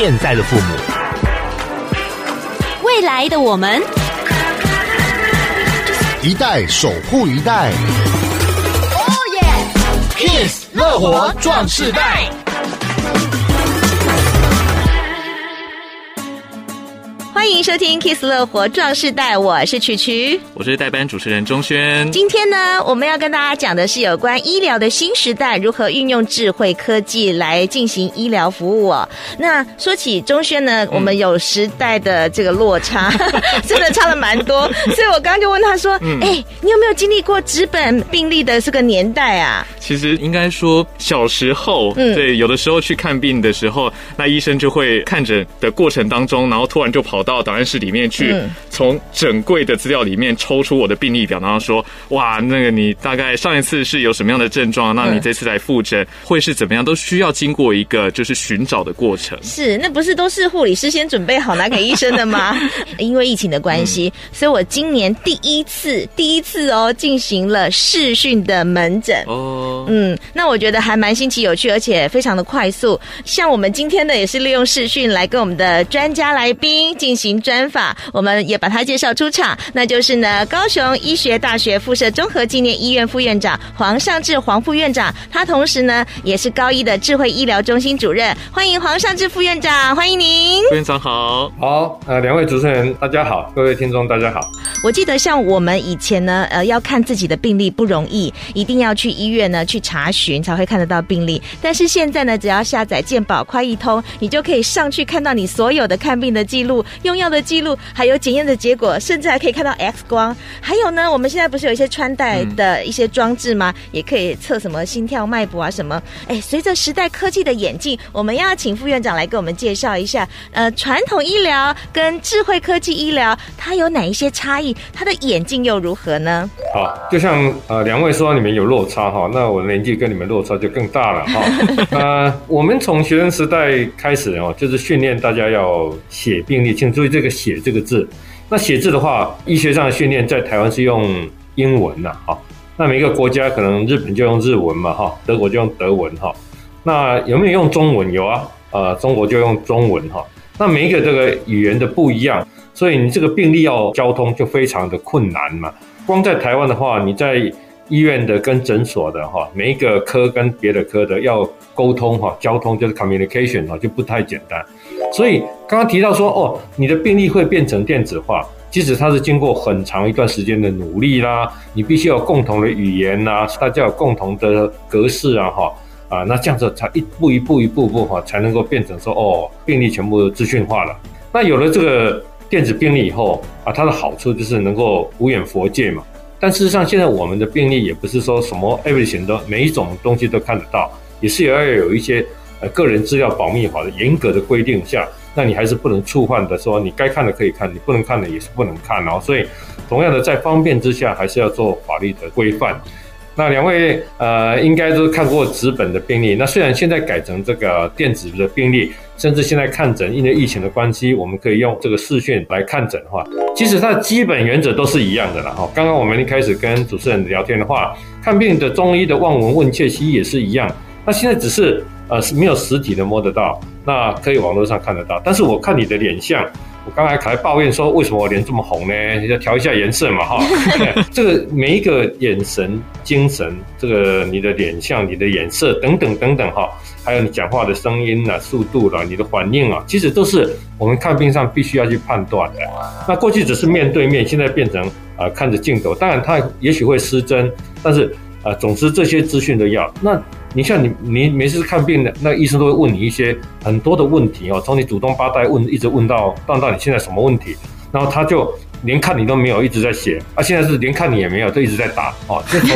现在的父母，未来的我们，一代守护一代。哦耶！Kiss 乐活壮世代。收听《Kiss 乐活壮世代》，我是曲曲，我是代班主持人钟轩。今天呢，我们要跟大家讲的是有关医疗的新时代，如何运用智慧科技来进行医疗服务哦。那说起钟轩呢，我们有时代的这个落差，嗯、真的差了蛮多。所以我刚刚就问他说：“哎、嗯欸，你有没有经历过纸本病历的这个年代啊？”其实应该说，小时候，嗯、对，有的时候去看病的时候，那医生就会看诊的过程当中，然后突然就跑到。档案室里面去，从整柜的资料里面抽出我的病历表，然后说：“哇，那个你大概上一次是有什么样的症状？那你这次来复诊会是怎么样？都需要经过一个就是寻找的过程。是，那不是都是护理师先准备好拿给医生的吗？因为疫情的关系，所以我今年第一次，第一次哦，进行了视讯的门诊。哦，嗯，那我觉得还蛮新奇有趣，而且非常的快速。像我们今天呢，也是利用视讯来跟我们的专家来宾进行。专访，我们也把他介绍出场，那就是呢，高雄医学大学附设综合纪念医院副院长黄尚志黄副院长，他同时呢也是高医的智慧医疗中心主任。欢迎黄尚志副院长，欢迎您。副院长好，好，呃，两位主持人大家好，各位听众大家好。我记得像我们以前呢，呃，要看自己的病历不容易，一定要去医院呢去查询才会看得到病历。但是现在呢，只要下载健保快易通，你就可以上去看到你所有的看病的记录，用药的记录，还有检验的结果，甚至还可以看到 X 光。还有呢，我们现在不是有一些穿戴的一些装置吗？嗯、也可以测什么心跳、脉搏啊什么。哎，随着时代科技的演进，我们要请副院长来给我们介绍一下，呃，传统医疗跟智慧科技医疗它有哪一些差异？它的演进又如何呢？好，就像呃两位说你们有落差哈，那我年纪跟你们落差就更大了哈。呃，我们从学生时代开始哦，就是训练大家要写病历，请注意这个“写”这个字。那写字的话，医学上的训练在台湾是用英文呐，哈。那每个国家可能日本就用日文嘛，哈，德国就用德文哈。那有没有用中文？有啊，呃，中国就用中文哈。那每一个这个语言的不一样。所以你这个病例要交通就非常的困难嘛。光在台湾的话，你在医院的跟诊所的哈，每一个科跟别的科的要沟通哈，交通就是 communication 哈，就不太简单。所以刚刚提到说哦，你的病历会变成电子化，即使它是经过很长一段时间的努力啦。你必须有共同的语言呐，大家有共同的格式啊哈啊，那这样子才一步一步一步步哈，才能够变成说哦，病历全部资讯化了。那有了这个。电子病历以后啊，它的好处就是能够无远佛界嘛。但事实上，现在我们的病例也不是说什么 everything 都每一种东西都看得到，也是要有一些呃个人资料保密法的严格的规定下，那你还是不能触犯的。说你该看的可以看，你不能看的也是不能看哦。所以，同样的在方便之下，还是要做法律的规范。那两位呃，应该都看过纸本的病历。那虽然现在改成这个电子的病历，甚至现在看诊，因为疫情的关系，我们可以用这个视讯来看诊的话，其实它的基本原则都是一样的了哈。刚刚我们一开始跟主持人聊天的话，看病的中医的望闻问切其实也是一样。那现在只是呃是没有实体的摸得到，那可以网络上看得到。但是我看你的脸相。我刚才还抱怨说，为什么我脸这么红呢？要调一下颜色嘛，哈。这个每一个眼神、精神，这个你的脸相、你的眼色等等等等，哈，还有你讲话的声音啊、速度啦、你的反应啊，其实都是我们看病上必须要去判断的。那过去只是面对面，现在变成啊、呃、看着镜头，当然它也许会失真，但是啊、总之这些资讯都要那。你像你，你每次看病的那医生都会问你一些很多的问题哦，从你主动八代问，一直问到问到你现在什么问题，然后他就连看你都没有，一直在写啊，现在是连看你也没有，都一直在打哦，就从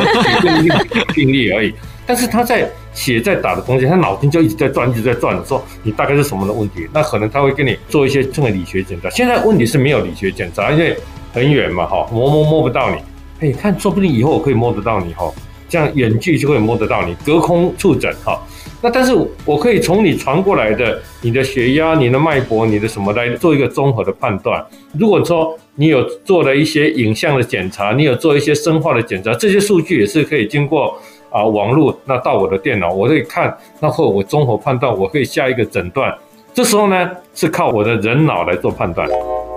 病历病历而已。但是他在写在打的东西，他脑筋就一直在转，一直在转，说你大概是什么的问题，那可能他会给你做一些这个理学检查。现在问题是没有理学检查，因为很远嘛，哈，摸摸摸不到你，哎，看说不定以后我可以摸得到你，哈。这样远距就会摸得到你，隔空触诊哈。那但是我可以从你传过来的你的血压、你的脉搏、你的什么来做一个综合的判断。如果说你有做了一些影像的检查，你有做一些生化的检查，这些数据也是可以经过啊网络那到我的电脑，我可以看，那后我综合判断，我可以下一个诊断这时候呢，是靠我的人脑来做判断，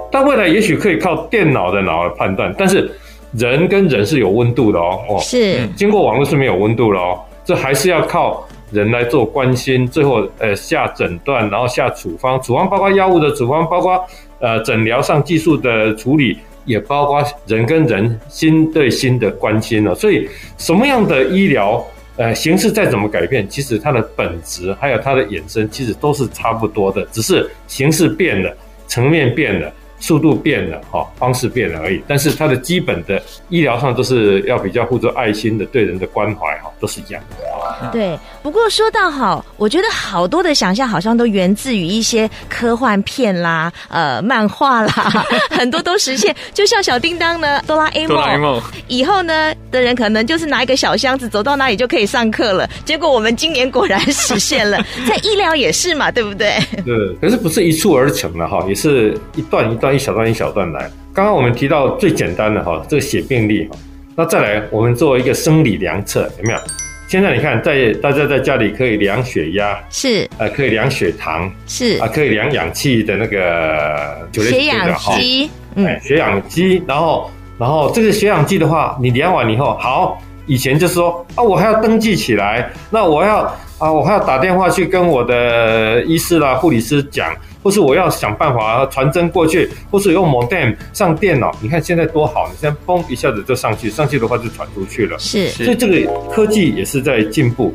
但未来也许可以靠电脑的脑来判断。但是人跟人是有温度的哦，哦，是经过网络是没有温度的哦，这还是要靠人来做关心，最后呃下诊断，然后下处方，处方包括药物的处方，包括呃诊疗上技术的处理，也包括人跟人心对心的关心了。所以什么样的医疗？呃，形式再怎么改变，其实它的本质还有它的衍生，其实都是差不多的，只是形式变了，层面变了。速度变了哈，方式变了而已，但是它的基本的医疗上都是要比较付出爱心的，对人的关怀哈，都是一样的。对，不过说到好，我觉得好多的想象好像都源自于一些科幻片啦，呃，漫画啦，很多都实现。就像小叮当呢，哆啦 A 梦，哆啦 A 梦以后呢的人可能就是拿一个小箱子走到哪里就可以上课了。结果我们今年果然实现了，在医疗也是嘛，对不对？对，可是不是一蹴而成的哈，也是一段一段。一小段一小段来。刚刚我们提到最简单的哈，这个写病历哈，那再来我们做一个生理量测，有没有？现在你看，在大家在家里可以量血压，是，呃，可以量血糖，是啊，可以量氧气的那个血氧机，嗯，血氧机。然后，然后这个血氧机的话，你量完以后，好，以前就是说啊，我还要登记起来，那我要啊，我还要打电话去跟我的医师啦、护理师讲。或是我要想办法传真过去，或是用 modem 上电脑。你看现在多好，你现在嘣一下子就上去，上去的话就传出去了。是，所以这个科技也是在进步。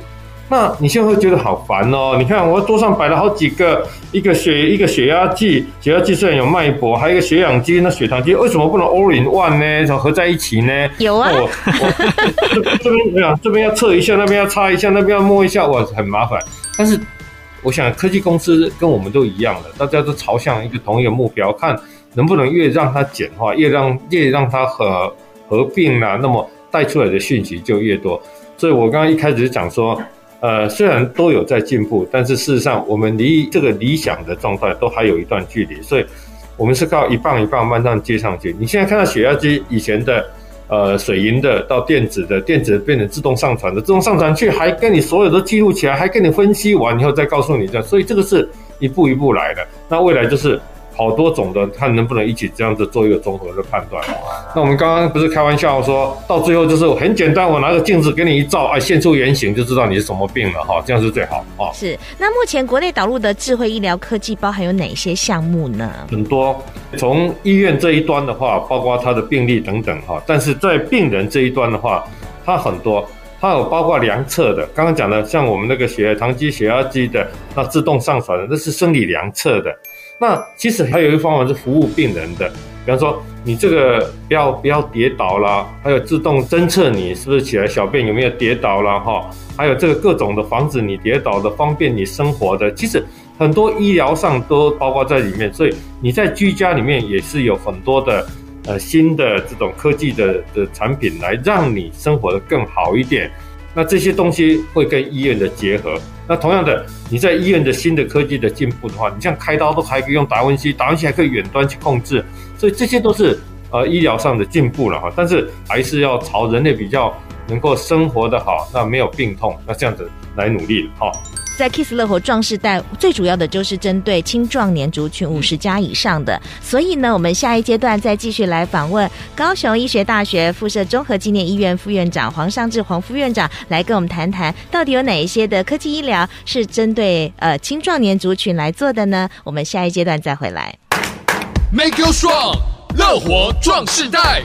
那你现在会觉得好烦哦？你看我桌上摆了好几个，一个血一个血压计，血压计虽然有脉搏，还有一个血氧机，那血糖机为什么不能 all in one 呢？怎么合在一起呢？有啊，我这这边没有，这边要测一下，那边要擦一下，那边要摸一下，哇，很麻烦。但是。我想科技公司跟我们都一样的，大家都朝向一个同一个目标，看能不能越让它简化，越让越让它合合并啊，那么带出来的讯息就越多。所以我刚刚一开始讲说，呃，虽然都有在进步，但是事实上我们离这个理想的状态都还有一段距离，所以我们是靠一棒一棒慢慢接上去。你现在看到血压机以前的。呃，水银的到电子的，电子变成自动上传的，自动上传去还跟你所有都记录起来，还跟你分析完以后再告诉你这样，所以这个是一步一步来的。那未来就是。好多种的，看能不能一起这样子做一个综合的判断。那我们刚刚不是开玩笑说，到最后就是很简单，我拿个镜子给你一照，哎，现出原形就知道你是什么病了哈，这样是最好啊。是。那目前国内导入的智慧医疗科技包含有哪些项目呢？很多，从医院这一端的话，包括他的病例等等哈，但是在病人这一端的话，它很多，它有包括量测的，刚刚讲的像我们那个血糖机、血压机的，那自动上传的，那是生理量测的。那其实还有一个方法是服务病人的，比方说你这个不要不要跌倒啦，还有自动侦测你是不是起来小便有没有跌倒啦。哈，还有这个各种的防止你跌倒的，方便你生活的，其实很多医疗上都包括在里面，所以你在居家里面也是有很多的呃新的这种科技的的产品来让你生活得更好一点。那这些东西会跟医院的结合。那同样的，你在医院的新的科技的进步的话，你像开刀都还可以用达文西，达文西还可以远端去控制，所以这些都是呃医疗上的进步了哈。但是还是要朝人类比较能够生活的好，那没有病痛，那这样子来努力哈。在 Kiss 乐活壮世代，最主要的就是针对青壮年族群五十加以上的，所以呢，我们下一阶段再继续来访问高雄医学大学附设综合纪念医院副院长黄尚志黄副院长，来跟我们谈谈到底有哪一些的科技医疗是针对呃青壮年族群来做的呢？我们下一阶段再回来。Make you strong，乐活壮世代。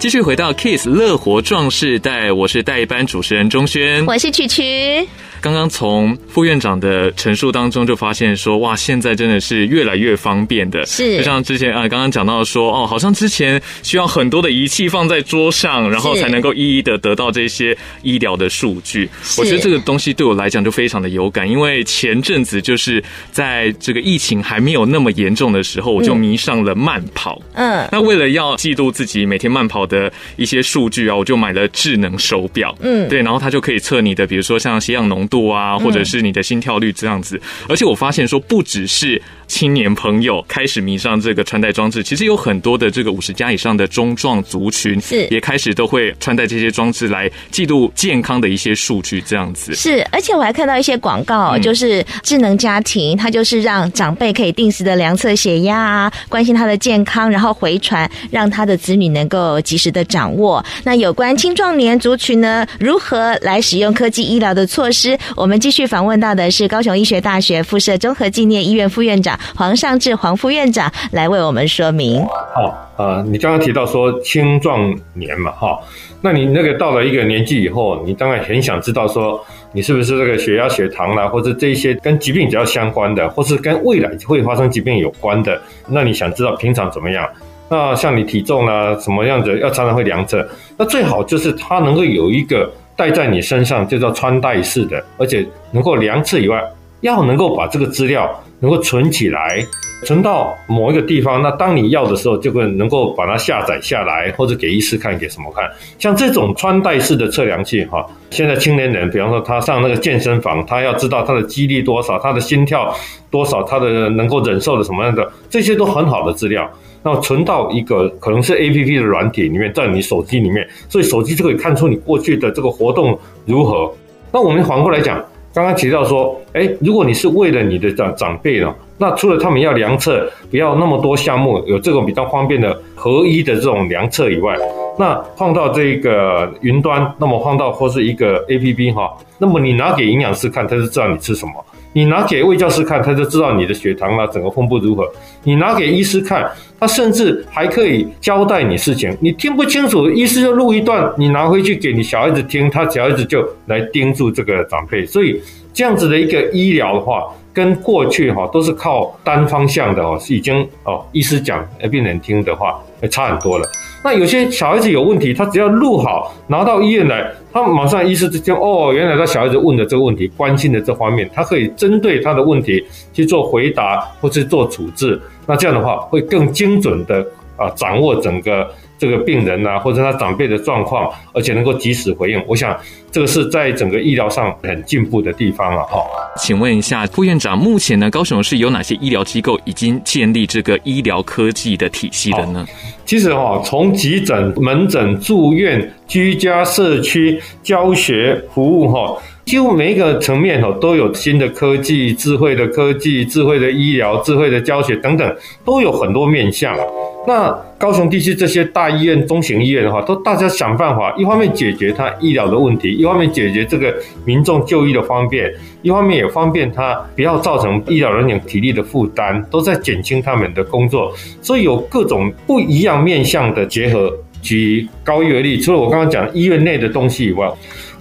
继续回到 Kiss 乐活壮士带，我是代班主持人钟轩，我是曲曲。刚刚从副院长的陈述当中就发现说，哇，现在真的是越来越方便的。是，就像之前啊，刚刚讲到说，哦，好像之前需要很多的仪器放在桌上，然后才能够一一的得到这些医疗的数据。我觉得这个东西对我来讲就非常的有感，因为前阵子就是在这个疫情还没有那么严重的时候，我就迷上了慢跑。嗯，那为了要记录自己每天慢跑的一些数据啊，我就买了智能手表。嗯，对，然后它就可以测你的，比如说像血氧浓。度啊，或者是你的心跳率这样子。嗯、而且我发现说，不只是青年朋友开始迷上这个穿戴装置，其实有很多的这个五十加以上的中壮族群是也开始都会穿戴这些装置来记录健康的一些数据，这样子。是，而且我还看到一些广告，就是智能家庭，它就是让长辈可以定时的量测血压啊，关心他的健康，然后回传，让他的子女能够及时的掌握。那有关青壮年族群呢，如何来使用科技医疗的措施？我们继续访问到的是高雄医学大学附设综合纪念医院副院长黄尚志黄副院长来为我们说明。好，呃，你刚刚提到说青壮年嘛，哈，那你那个到了一个年纪以后，你当然很想知道说，你是不是这个血压、血糖啦，或者这一些跟疾病比较相关的，或是跟未来会发生疾病有关的，那你想知道平常怎么样？那像你体重啊，什么样子要常常会量测，那最好就是它能够有一个戴在你身上，就叫穿戴式的，而且能够量测以外，要能够把这个资料能够存起来，存到某一个地方。那当你要的时候，就会能够把它下载下来，或者给医师看，给什么看。像这种穿戴式的测量器，哈，现在青年人，比方说他上那个健身房，他要知道他的肌力多少，他的心跳多少，他的能够忍受的什么样的，这些都很好的资料。那存到一个可能是 A P P 的软体里面，在你手机里面，所以手机就可以看出你过去的这个活动如何。那我们反过来讲，刚刚提到说，哎，如果你是为了你的长长辈呢，那除了他们要量测，不要那么多项目，有这种比较方便的合一的这种量测以外，那放到这个云端，那么放到或是一个 A P P 哈，那么你拿给营养师看，他就知道你吃什么。你拿给卫教师看，他就知道你的血糖啊，整个分布如何。你拿给医师看，他甚至还可以交代你事情。你听不清楚，医师就录一段，你拿回去给你小孩子听，他小孩子就来盯住这个长辈。所以这样子的一个医疗的话，跟过去哈都是靠单方向的哦，是已经哦，医师讲，病人听的话，差很多了。那有些小孩子有问题，他只要录好，拿到医院来，他马上医师之间哦，原来他小孩子问的这个问题，关心的这方面，他可以针对他的问题去做回答或是做处置。那这样的话，会更精准的啊掌握整个。这个病人啊，或者他长辈的状况，而且能够及时回应，我想这个是在整个医疗上很进步的地方了哈。请问一下副院长，目前呢，高雄市有哪些医疗机构已经建立这个医疗科技的体系了呢？其实哈，从急诊、门诊、住院、居家、社区、教学服务哈。几乎每一个层面哦，都有新的科技、智慧的科技、智慧的医疗、智慧的教学等等，都有很多面向。那高雄地区这些大医院、中型医院的话，都大家想办法，一方面解决它医疗的问题，一方面解决这个民众就医的方便，一方面也方便他不要造成医疗人员体力的负担，都在减轻他们的工作。所以有各种不一样面向的结合。举高医为例，除了我刚刚讲医院内的东西以外，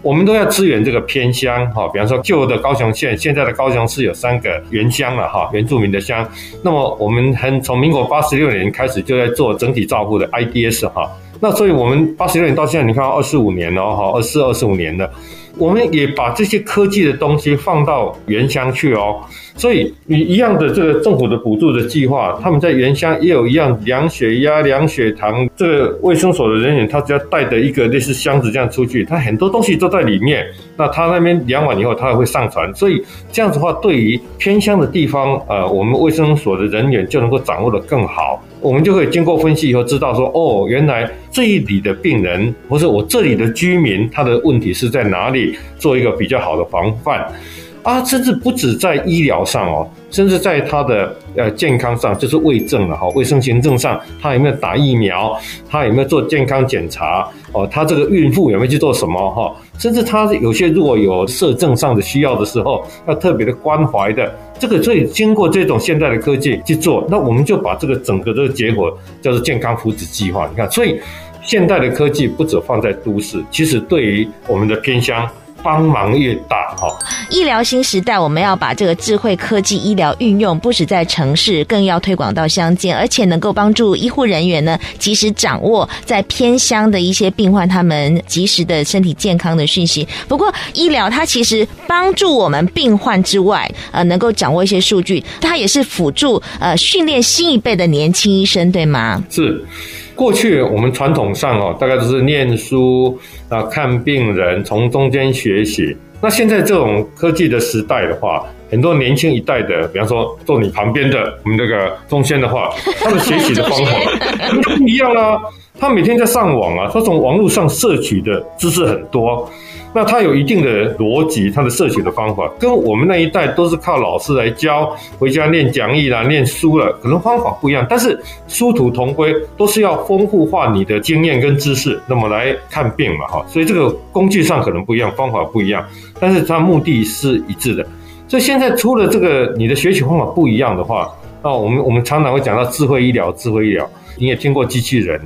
我们都要支援这个偏乡哈，比方说旧的高雄县，现在的高雄市有三个原乡了哈，原住民的乡。那么我们很从民国八十六年开始就在做整体照顾的 IDS 哈，那所以我们八十六年到现在，你看二十五年了哈，二四二十五年了。我们也把这些科技的东西放到原乡去哦，所以你一样的这个政府的补助的计划，他们在原乡也有一样量血压、量血糖。这个卫生所的人员他只要带着一个类似箱子这样出去，他很多东西都在里面。那他那边量完以后，他还会上传。所以这样子的话，对于偏乡的地方，呃，我们卫生所的人员就能够掌握得更好。我们就会经过分析以后知道说，哦，原来这一里的病人或是我这里的居民，他的问题是在哪里，做一个比较好的防范。啊，甚至不止在医疗上哦，甚至在他的呃健康上，就是卫政了哈，卫生行政上，他有没有打疫苗，他有没有做健康检查哦，他这个孕妇有没有去做什么哈？甚至他有些如果有社政上的需要的时候，要特别的关怀的，这个所以经过这种现代的科技去做，那我们就把这个整个这个结果叫做健康福祉计划。你看，所以现代的科技不止放在都市，其实对于我们的偏乡。帮忙越大哈！医疗新时代，我们要把这个智慧科技医疗运用，不止在城市，更要推广到乡间，而且能够帮助医护人员呢，及时掌握在偏乡的一些病患他们及时的身体健康的讯息。不过，医疗它其实帮助我们病患之外，呃，能够掌握一些数据，它也是辅助呃训练新一辈的年轻医生，对吗？是。过去我们传统上哦，大概都是念书啊，看病人，从中间学习。那现在这种科技的时代的话，很多年轻一代的，比方说坐你旁边的我们这个中间的话，他的学习的方法不一样啦。他每天在上网啊，他从网络上摄取的知识很多。那他有一定的逻辑，他的摄取的方法跟我们那一代都是靠老师来教，回家念讲义啦、念书了，可能方法不一样，但是殊途同归，都是要丰富化你的经验跟知识，那么来看病嘛，哈，所以这个工具上可能不一样，方法不一样，但是它目的是一致的。所以现在出了这个你的学习方法不一样的话，那我们我们常常会讲到智慧医疗，智慧医疗，你也听过机器人。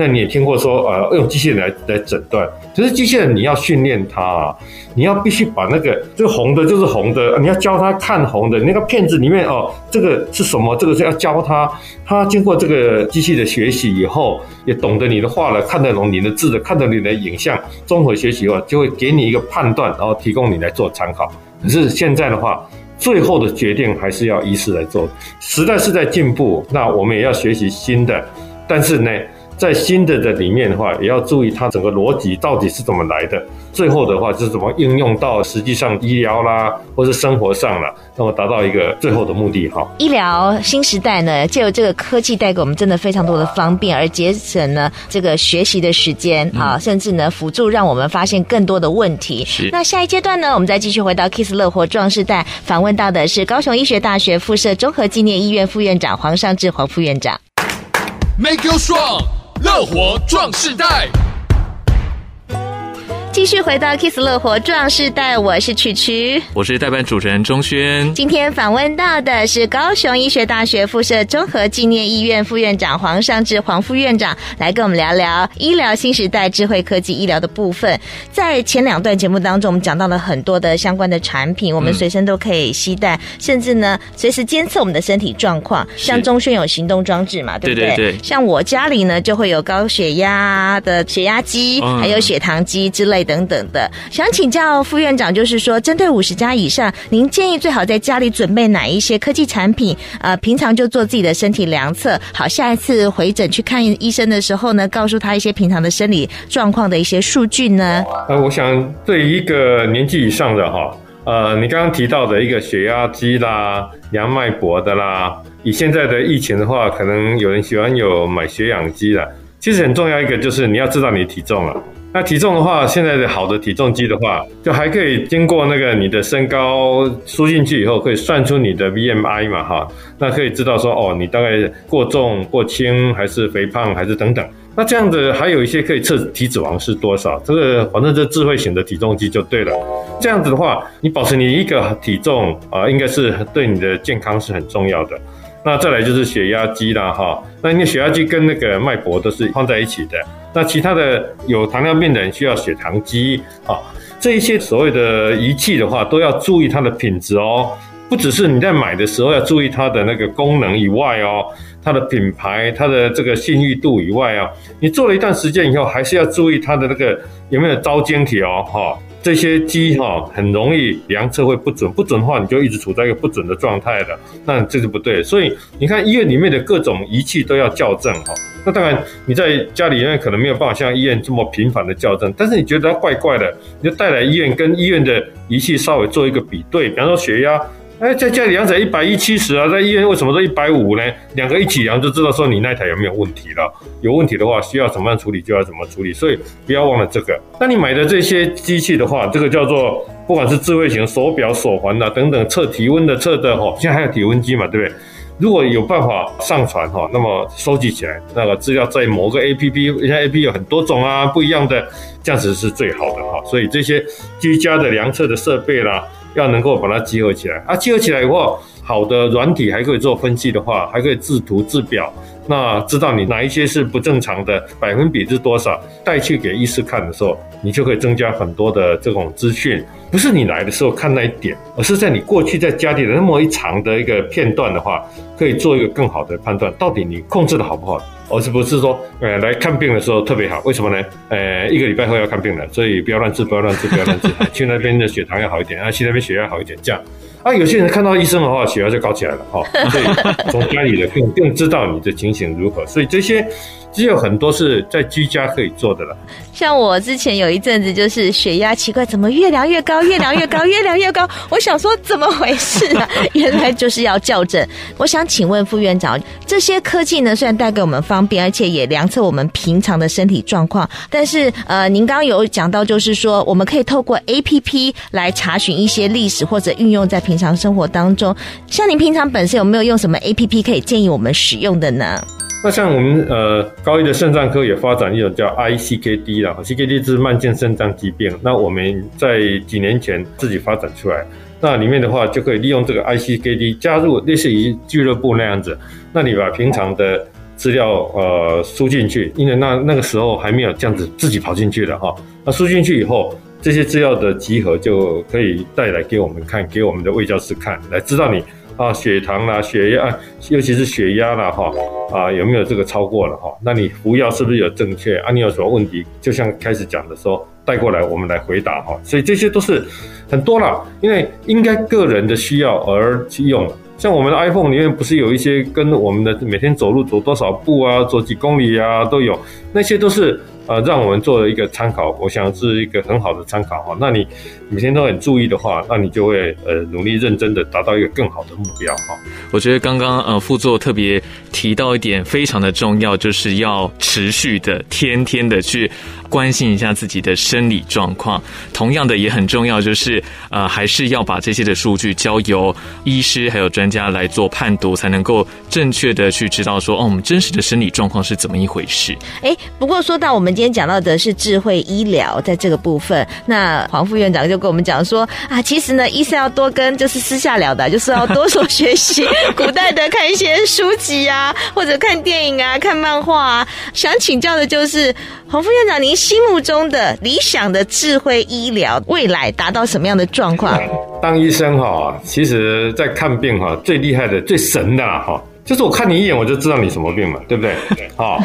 那你也听过说，呃，用机器人来来诊断，可是机器人你要训练它啊，你要必须把那个这个红的就是红的，你要教它看红的那个片子里面哦，这个是什么？这个是要教它，它经过这个机器的学习以后，也懂得你的话了，看得懂你的字的，看得你的影像，综合学习的话，就会给你一个判断，然后提供你来做参考。可是现在的话，最后的决定还是要医师来做。时代是在进步，那我们也要学习新的，但是呢，在新的的里面的话，也要注意它整个逻辑到底是怎么来的。最后的话，就是怎么应用到实际上医疗啦，或是生活上了，那么达到一个最后的目的哈。医疗新时代呢，就有这个科技带给我们真的非常多的方便，而节省呢这个学习的时间啊，甚至呢辅助让我们发现更多的问题。是。那下一阶段呢，我们再继续回到 Kiss 乐活壮士代，访问到的是高雄医学大学附设综合纪念医院副院长黄尚志黄副院长。Make you strong. 乐活壮世代。继续回到 Kiss 乐活壮世代，我是曲曲，我是代班主持人钟轩。今天访问到的是高雄医学大学附设综合纪念医院副院长黄尚志黄副院长，来跟我们聊聊医疗新时代智慧科技医疗的部分。在前两段节目当中，我们讲到了很多的相关的产品，我们随身都可以携带，嗯、甚至呢随时监测我们的身体状况。像钟轩有行动装置嘛，对不对？对对对。像我家里呢就会有高血压的血压机，嗯、还有血糖机之类的。等等的，想请教副院长，就是说，针对五十加以上，您建议最好在家里准备哪一些科技产品？呃，平常就做自己的身体量测，好，下一次回诊去看医生的时候呢，告诉他一些平常的生理状况的一些数据呢？呃，我想对一个年纪以上的哈，呃，你刚刚提到的一个血压机啦、量脉搏的啦，以现在的疫情的话，可能有人喜欢有买血氧机的。其实很重要一个就是你要知道你体重了。那体重的话，现在的好的体重机的话，就还可以经过那个你的身高输进去以后，可以算出你的 BMI 嘛，哈，那可以知道说哦，你大概过重、过轻，还是肥胖，还是等等。那这样子还有一些可以测体脂肪是多少，这个反正这智慧型的体重机就对了。这样子的话，你保持你一个体重啊，应该是对你的健康是很重要的。那再来就是血压机啦，哈，那你血压机跟那个脉搏都是放在一起的。那其他的有糖尿病的人需要血糖机啊，这一些所谓的仪器的话，都要注意它的品质哦。不只是你在买的时候要注意它的那个功能以外哦，它的品牌、它的这个信誉度以外啊，你做了一段时间以后，还是要注意它的那个有没有遭晶体哦，哈。这些机哈很容易量测会不准，不准的话你就一直处在一个不准的状态的，那这是不对。所以你看医院里面的各种仪器都要校正哈。那当然你在家里面可能没有办法像医院这么频繁的校正，但是你觉得它怪怪的，你就带来医院跟医院的仪器稍微做一个比对，比方说血压。哎，在家里量起来一百一七十啊，在医院为什么都一百五呢？两个一起量就知道说你那台有没有问题了。有问题的话，需要怎么样处理就要怎么处理。所以不要忘了这个。那你买的这些机器的话，这个叫做不管是智慧型手表、手环啊等等测体温的测的哈，现在还有体温机嘛，对不对？如果有办法上传哈，那么收集起来那个资料在某个 APP，现在 APP 有很多种啊，不一样的，这样子是最好的哈。所以这些居家的量测的设备啦。要能够把它集合起来。啊，集合起来以后，好的软体还可以做分析的话，还可以制图制表，那知道你哪一些是不正常的，百分比是多少，带去给医师看的时候，你就可以增加很多的这种资讯。不是你来的时候看那一点，而是在你过去在家里的那么一长的一个片段的话，可以做一个更好的判断，到底你控制的好不好。而是不是说，呃，来看病的时候特别好？为什么呢？呃，一个礼拜后要看病了，所以不要乱吃，不要乱吃，不要乱吃。去那边的血糖要好一点，啊，去那边血压好一点，这样。啊，有些人看到医生的话，血压就高起来了，哈。所以从家里的更更知道你的情形如何。所以这些只有很多是在居家可以做的了。像我之前有一阵子就是血压奇怪，怎么越量越高，越量越高，越量越高。我想说怎么回事啊？原来就是要校正。我想请问副院长，这些科技呢，虽然带给我们方便，而且也量测我们平常的身体状况，但是呃，您刚刚有讲到，就是说我们可以透过 APP 来查询一些历史，或者运用在平常生活当中。像您平常本身有没有用什么 APP 可以建议我们使用的呢？那像我们呃高一的肾脏科也发展一种叫 iCKD 啦，CKD 是慢性肾脏疾病。那我们在几年前自己发展出来，那里面的话就可以利用这个 iCKD 加入类似于俱乐部那样子，那你把平常的资料呃输进去，因为那那个时候还没有这样子自己跑进去的哈。那输进去以后，这些资料的集合就可以带来给我们看，给我们的卫教师看，来知道你。啊，血糖啦，血压，尤其是血压啦，哈，啊，有没有这个超过了哈？那你服药是不是有正确？啊，你有什么问题？就像开始讲的时候，带过来我们来回答哈。所以这些都是很多了，因为应该个人的需要而去用。像我们的 iPhone 里面不是有一些跟我们的每天走路走多少步啊，走几公里啊都有，那些都是。呃，让我们做了一个参考，我想是一个很好的参考哈。那你每天都很注意的话，那你就会呃努力认真的达到一个更好的目标哈。我觉得刚刚呃副座特别提到一点非常的重要，就是要持续的、天天的去关心一下自己的生理状况。同样的也很重要，就是呃还是要把这些的数据交由医师还有专家来做判读，才能够正确的去知道说哦，我们真实的生理状况是怎么一回事。哎，不过说到我们。今天讲到的是智慧医疗，在这个部分，那黄副院长就跟我们讲说啊，其实呢，医生要多跟就是私下聊的，就是要多所学习 古代的，看一些书籍啊，或者看电影啊，看漫画啊。想请教的就是黄副院长，您心目中的理想的智慧医疗未来达到什么样的状况？当医生哈，其实在看病哈，最厉害的、最神的哈，就是我看你一眼，我就知道你什么病嘛，对不对？好。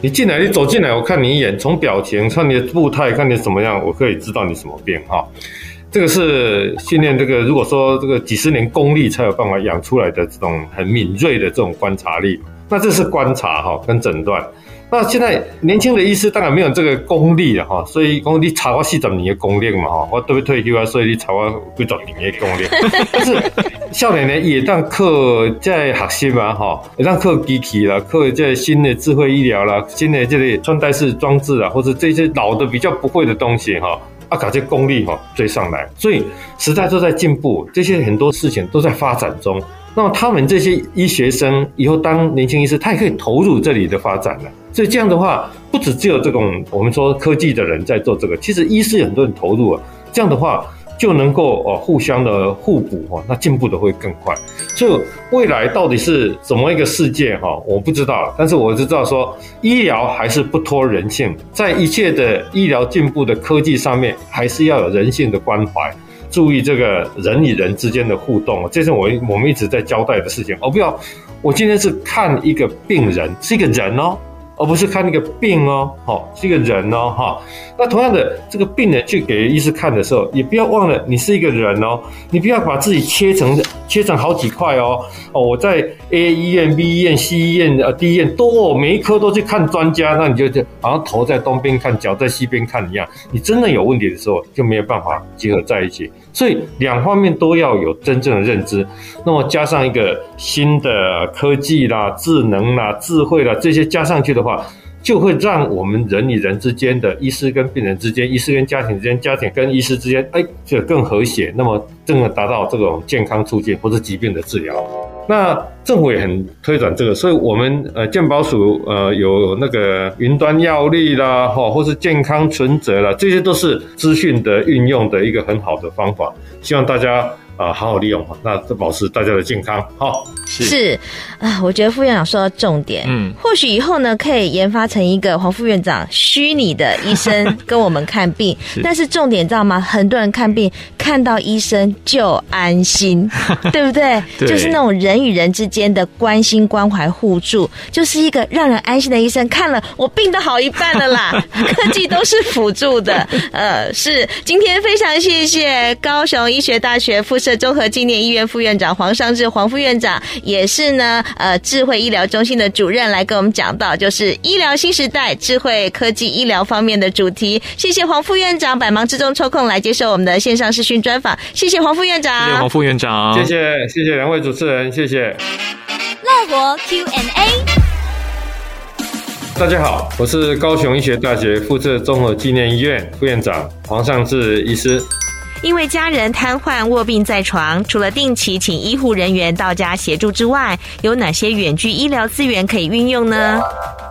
你进来，你走进来，我看你一眼，从表情看你的步态，看你怎么样，我可以知道你什么病哈。这个是训练这个，如果说这个几十年功力才有办法养出来的这种很敏锐的这种观察力，那这是观察哈跟诊断。那现在年轻的医师当然没有这个功力了哈，所以功力查我四十年的功力嘛哈，我都要退休啊，所以你查我几十年的功力。但是少年呢也当课在学习嘛哈，也当课机器啦，课这新的智慧医疗啦，新的这类穿戴式装置啊，或者这些老的比较不会的东西哈，啊，搞这功力哈追上来，所以时代都在进步，这些很多事情都在发展中。那么他们这些医学生以后当年轻医师，他也可以投入这里的发展了。所以这样的话，不止只有这种我们说科技的人在做这个，其实医师有很多人投入啊。这样的话就能够哦互相的互补哈，那进步的会更快。所以未来到底是怎么一个世界哈，我不知道。但是我知道说，医疗还是不脱人性，在一切的医疗进步的科技上面，还是要有人性的关怀。注意这个人与人之间的互动，这是我我们一直在交代的事情。哦，不要，我今天是看一个病人，是一个人哦。而不是看那个病哦，好，是一个人哦，哈。那同样的，这个病人去给医师看的时候，也不要忘了你是一个人哦，你不要把自己切成切成好几块哦。哦，我在 A 医院、B 医院、C 医院、呃 D 医院都每一科都去看专家，那你就就好像头在东边看，脚在西边看一样。你真的有问题的时候，就没有办法结合在一起。所以两方面都要有真正的认知。那么加上一个新的科技啦、智能啦、智慧啦这些加上去的话。就会让我们人与人之间的医师跟病人之间、医师跟家庭之间、家庭跟医师之间，哎，就更和谐。那么，真的达到这种健康促进或者疾病的治疗。那政府也很推展这个，所以我们呃健保署呃有那个云端药历啦，哈，或是健康存折啦，这些都是资讯的运用的一个很好的方法。希望大家。啊，好好利用哈，那这保持大家的健康，好是是啊，我觉得副院长说到重点，嗯，或许以后呢，可以研发成一个黄副院长虚拟的医生 跟我们看病，是但是重点知道吗？很多人看病看到医生就安心，对不对？对，就是那种人与人之间的关心、关怀、互助，就是一个让人安心的医生。看了我病都好一半了啦，科技都是辅助的，呃，是。今天非常谢谢高雄医学大学附设。社综合纪念医院副院长黄尚志黄副院长，也是呢呃智慧医疗中心的主任，来跟我们讲到就是医疗新时代智慧科技医疗方面的主题。谢谢黄副院长百忙之中抽空来接受我们的线上视讯专访，谢谢黄副院长，谢谢黄副院长，谢谢谢谢两位主持人，谢谢。乐活 Q&A。大家好，我是高雄医学大学附设综合纪念医院副院长黄尚志医师。因为家人瘫痪卧病在床，除了定期请医护人员到家协助之外，有哪些远距医疗资源可以运用呢？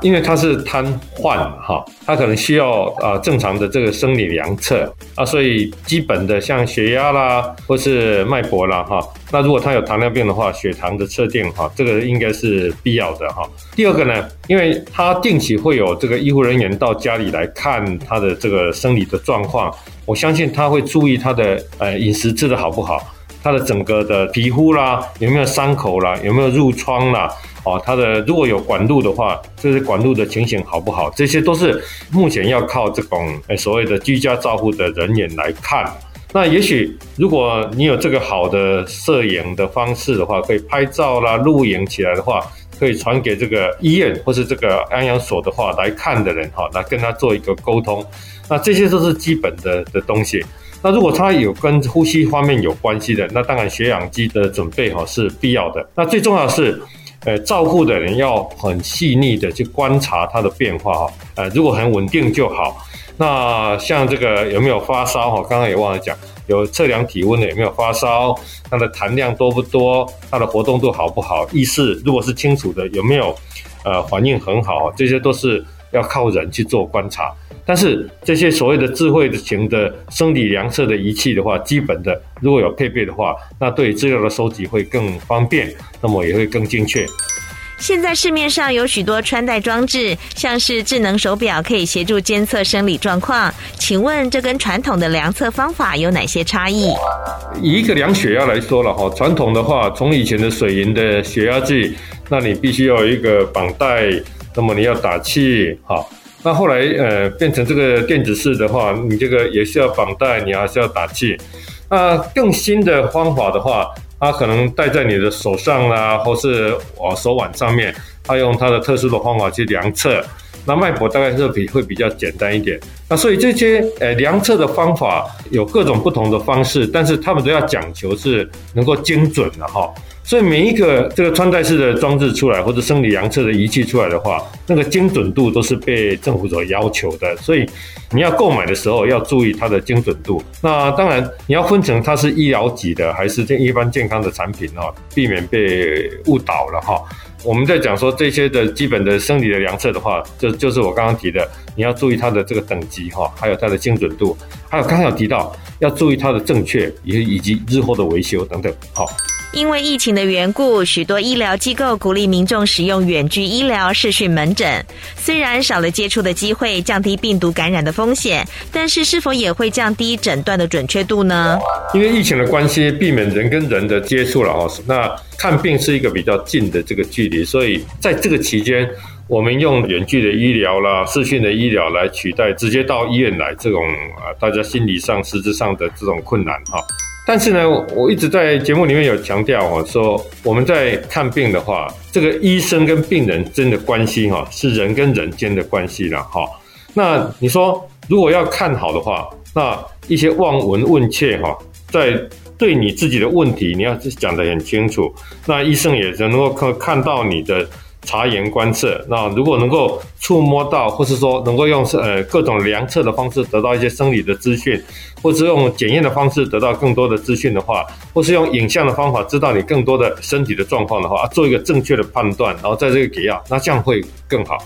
因为他是瘫痪哈，他可能需要啊正常的这个生理量测啊，所以基本的像血压啦，或是脉搏啦哈，那如果他有糖尿病的话，血糖的测定哈，这个应该是必要的哈。第二个呢，因为他定期会有这个医护人员到家里来看他的这个生理的状况。我相信他会注意他的呃饮食吃得好不好，他的整个的皮肤啦有没有伤口啦，有没有褥疮啦，哦，他的如果有管路的话，这些管路的情形好不好，这些都是目前要靠这种所谓的居家照护的人员来看。那也许如果你有这个好的摄影的方式的话，可以拍照啦、录影起来的话，可以传给这个医院或是这个安养所的话来看的人哈，来跟他做一个沟通。那这些都是基本的的东西。那如果他有跟呼吸方面有关系的，那当然血氧机的准备哈是必要的。那最重要是，呃，照护的人要很细腻的去观察他的变化哈。呃，如果很稳定就好。那像这个有没有发烧哈？刚刚也忘了讲，有测量体温的有没有发烧？他的痰量多不多？他的活动度好不好？意识如果是清楚的，有没有呃反应很好？这些都是要靠人去做观察。但是这些所谓的智慧型的生理量测的仪器的话，基本的如果有配备的话，那对资料的收集会更方便，那么也会更精确。现在市面上有许多穿戴装置，像是智能手表，可以协助监测生理状况。请问这跟传统的量测方法有哪些差异？以一个量血压来说了哈，传统的话，从以前的水银的血压计，那你必须要有一个绑带，那么你要打气哈。那后来，呃，变成这个电子式的话，你这个也是要绑带，你还是要打气。那更新的方法的话，它可能戴在你的手上啦，或是哦手腕上面，它用它的特殊的方法去量测。那脉搏大概是比会比较简单一点。那所以这些呃量测的方法有各种不同的方式，但是他们都要讲求是能够精准的哈。所以每一个这个穿戴式的装置出来，或者生理量测的仪器出来的话，那个精准度都是被政府所要求的。所以你要购买的时候要注意它的精准度。那当然你要分成它是医疗级的还是这一般健康的产品哦，避免被误导了哈。我们在讲说这些的基本的生理的量测的话，就就是我刚刚提的，你要注意它的这个等级哈，还有它的精准度，还有刚刚有提到要注意它的正确，以以及日后的维修等等，好。因为疫情的缘故，许多医疗机构鼓励民众使用远距医疗视讯门诊。虽然少了接触的机会，降低病毒感染的风险，但是是否也会降低诊断的准确度呢？因为疫情的关系，避免人跟人的接触了哦。那看病是一个比较近的这个距离，所以在这个期间，我们用远距的医疗啦、视讯的医疗来取代直接到医院来这种啊，大家心理上、实质上的这种困难哈。但是呢，我一直在节目里面有强调哦，说我们在看病的话，这个医生跟病人之间的关系哈，是人跟人间的关系了哈。那你说，如果要看好的话，那一些望闻问切哈，在对你自己的问题，你要讲得很清楚，那医生也能够看看到你的。察言观色，那如果能够触摸到，或是说能够用呃各种量测的方式得到一些生理的资讯，或是用检验的方式得到更多的资讯的话，或是用影像的方法知道你更多的身体的状况的话，做一个正确的判断，然后在这个给药，那这样会更好。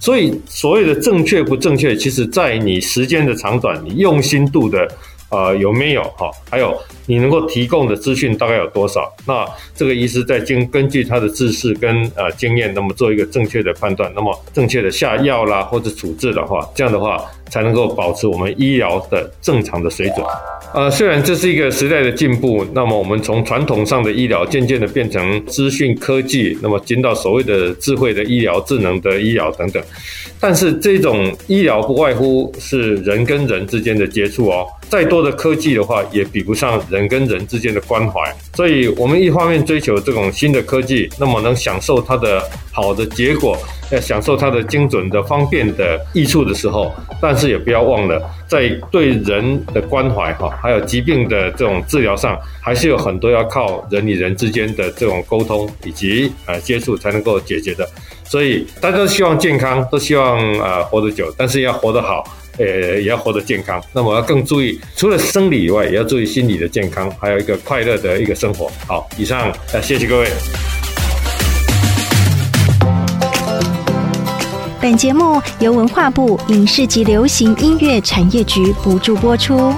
所以所谓的正确不正确，其实在你时间的长短，你用心度的。呃，有没有哈？还有你能够提供的资讯大概有多少？那这个医师在经根据他的知识跟呃经验，那么做一个正确的判断，那么正确的下药啦或者处置的话，这样的话才能够保持我们医疗的正常的水准。呃，虽然这是一个时代的进步，那么我们从传统上的医疗渐渐的变成资讯科技，那么进到所谓的智慧的医疗、智能的医疗等等。但是这种医疗不外乎是人跟人之间的接触哦，再多的科技的话，也比不上人人跟人之间的关怀。所以，我们一方面追求这种新的科技，那么能享受它的好的结果。要享受它的精准的、方便的益处的时候，但是也不要忘了，在对人的关怀哈，还有疾病的这种治疗上，还是有很多要靠人与人之间的这种沟通以及呃接触才能够解决的。所以大家都希望健康，都希望呃活得久，但是要活得好，呃也要活得健康。那么要更注意，除了生理以外，也要注意心理的健康，还有一个快乐的一个生活。好，以上，呃，谢谢各位。本节目由文化部影视及流行音乐产业局补助播出。